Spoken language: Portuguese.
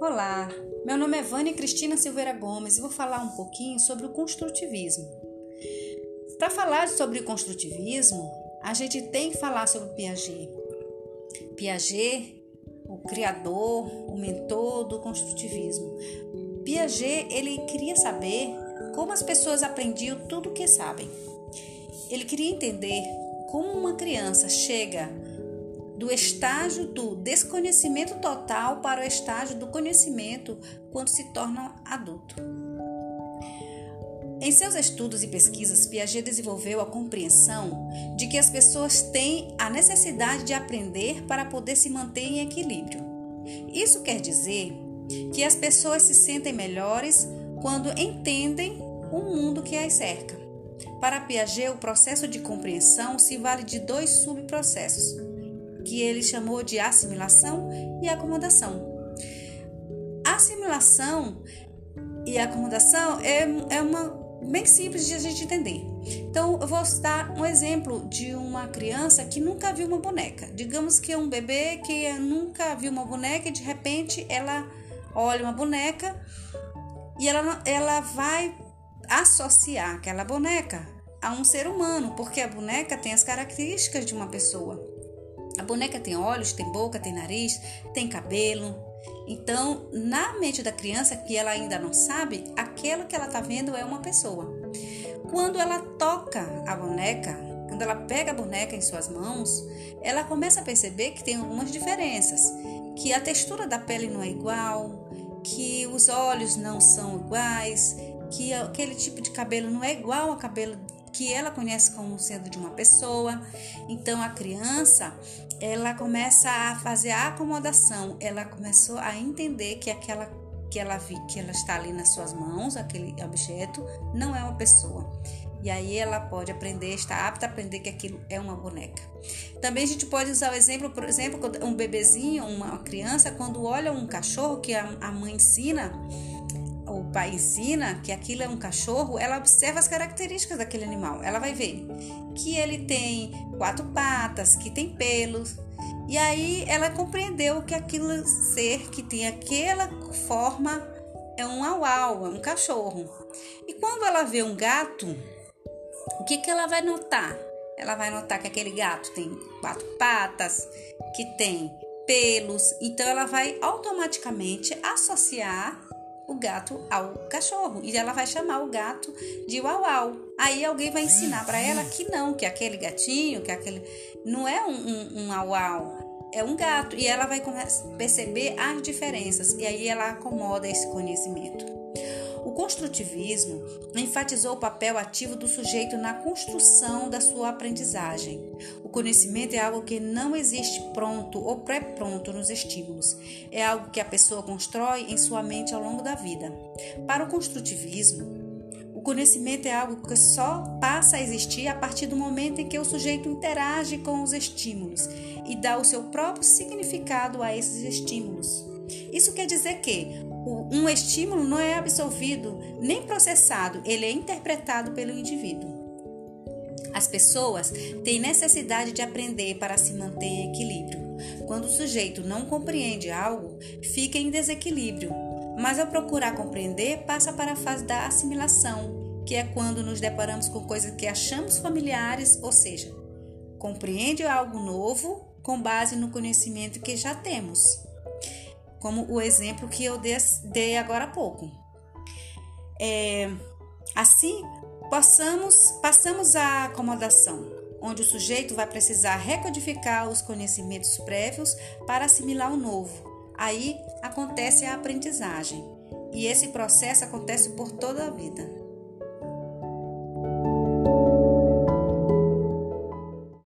Olá, meu nome é Vânia Cristina Silveira Gomes e vou falar um pouquinho sobre o construtivismo. Para falar sobre o construtivismo, a gente tem que falar sobre Piaget. Piaget, o criador, o mentor do construtivismo. Piaget, ele queria saber como as pessoas aprendiam tudo o que sabem. Ele queria entender como uma criança chega do estágio do desconhecimento total para o estágio do conhecimento quando se torna adulto. Em seus estudos e pesquisas, Piaget desenvolveu a compreensão de que as pessoas têm a necessidade de aprender para poder se manter em equilíbrio. Isso quer dizer que as pessoas se sentem melhores quando entendem o mundo que as cerca. Para Piaget, o processo de compreensão se vale de dois subprocessos: que ele chamou de assimilação e acomodação. Assimilação e acomodação é, é uma bem simples de a gente entender. Então, eu vou dar um exemplo de uma criança que nunca viu uma boneca. Digamos que é um bebê que nunca viu uma boneca e de repente ela olha uma boneca e ela, ela vai associar aquela boneca a um ser humano, porque a boneca tem as características de uma pessoa. A boneca tem olhos, tem boca, tem nariz, tem cabelo. Então, na mente da criança que ela ainda não sabe, aquilo que ela está vendo é uma pessoa. Quando ela toca a boneca, quando ela pega a boneca em suas mãos, ela começa a perceber que tem algumas diferenças, que a textura da pele não é igual, que os olhos não são iguais, que aquele tipo de cabelo não é igual ao cabelo que ela conhece como sendo de uma pessoa. Então a criança, ela começa a fazer a acomodação, ela começou a entender que aquela que ela vi, que ela está ali nas suas mãos, aquele objeto, não é uma pessoa. E aí ela pode aprender, está apta a aprender que aquilo é uma boneca. Também a gente pode usar o exemplo, por exemplo, um bebezinho, uma criança, quando olha um cachorro que a mãe ensina, pai ensina que aquilo é um cachorro, ela observa as características daquele animal. Ela vai ver que ele tem quatro patas, que tem pelos. E aí ela compreendeu que aquilo ser que tem aquela forma é um auau, é um cachorro. E quando ela vê um gato, o que, que ela vai notar? Ela vai notar que aquele gato tem quatro patas, que tem pelos, então ela vai automaticamente associar o gato ao cachorro e ela vai chamar o gato de uau uau. Aí alguém vai ensinar para ela que não, que aquele gatinho, que aquele não é um, um, um uau uau, é um gato e ela vai perceber as diferenças e aí ela acomoda esse conhecimento. O construtivismo enfatizou o papel ativo do sujeito na construção da sua aprendizagem. O conhecimento é algo que não existe pronto ou pré-pronto nos estímulos. É algo que a pessoa constrói em sua mente ao longo da vida. Para o construtivismo, o conhecimento é algo que só passa a existir a partir do momento em que o sujeito interage com os estímulos e dá o seu próprio significado a esses estímulos. Isso quer dizer que um estímulo não é absorvido nem processado, ele é interpretado pelo indivíduo. As pessoas têm necessidade de aprender para se manter em equilíbrio. Quando o sujeito não compreende algo, fica em desequilíbrio, mas ao procurar compreender, passa para a fase da assimilação, que é quando nos deparamos com coisas que achamos familiares, ou seja, compreende algo novo com base no conhecimento que já temos como o exemplo que eu dei agora há pouco. É, assim, passamos, passamos à acomodação, onde o sujeito vai precisar recodificar os conhecimentos prévios para assimilar o novo. Aí acontece a aprendizagem, e esse processo acontece por toda a vida.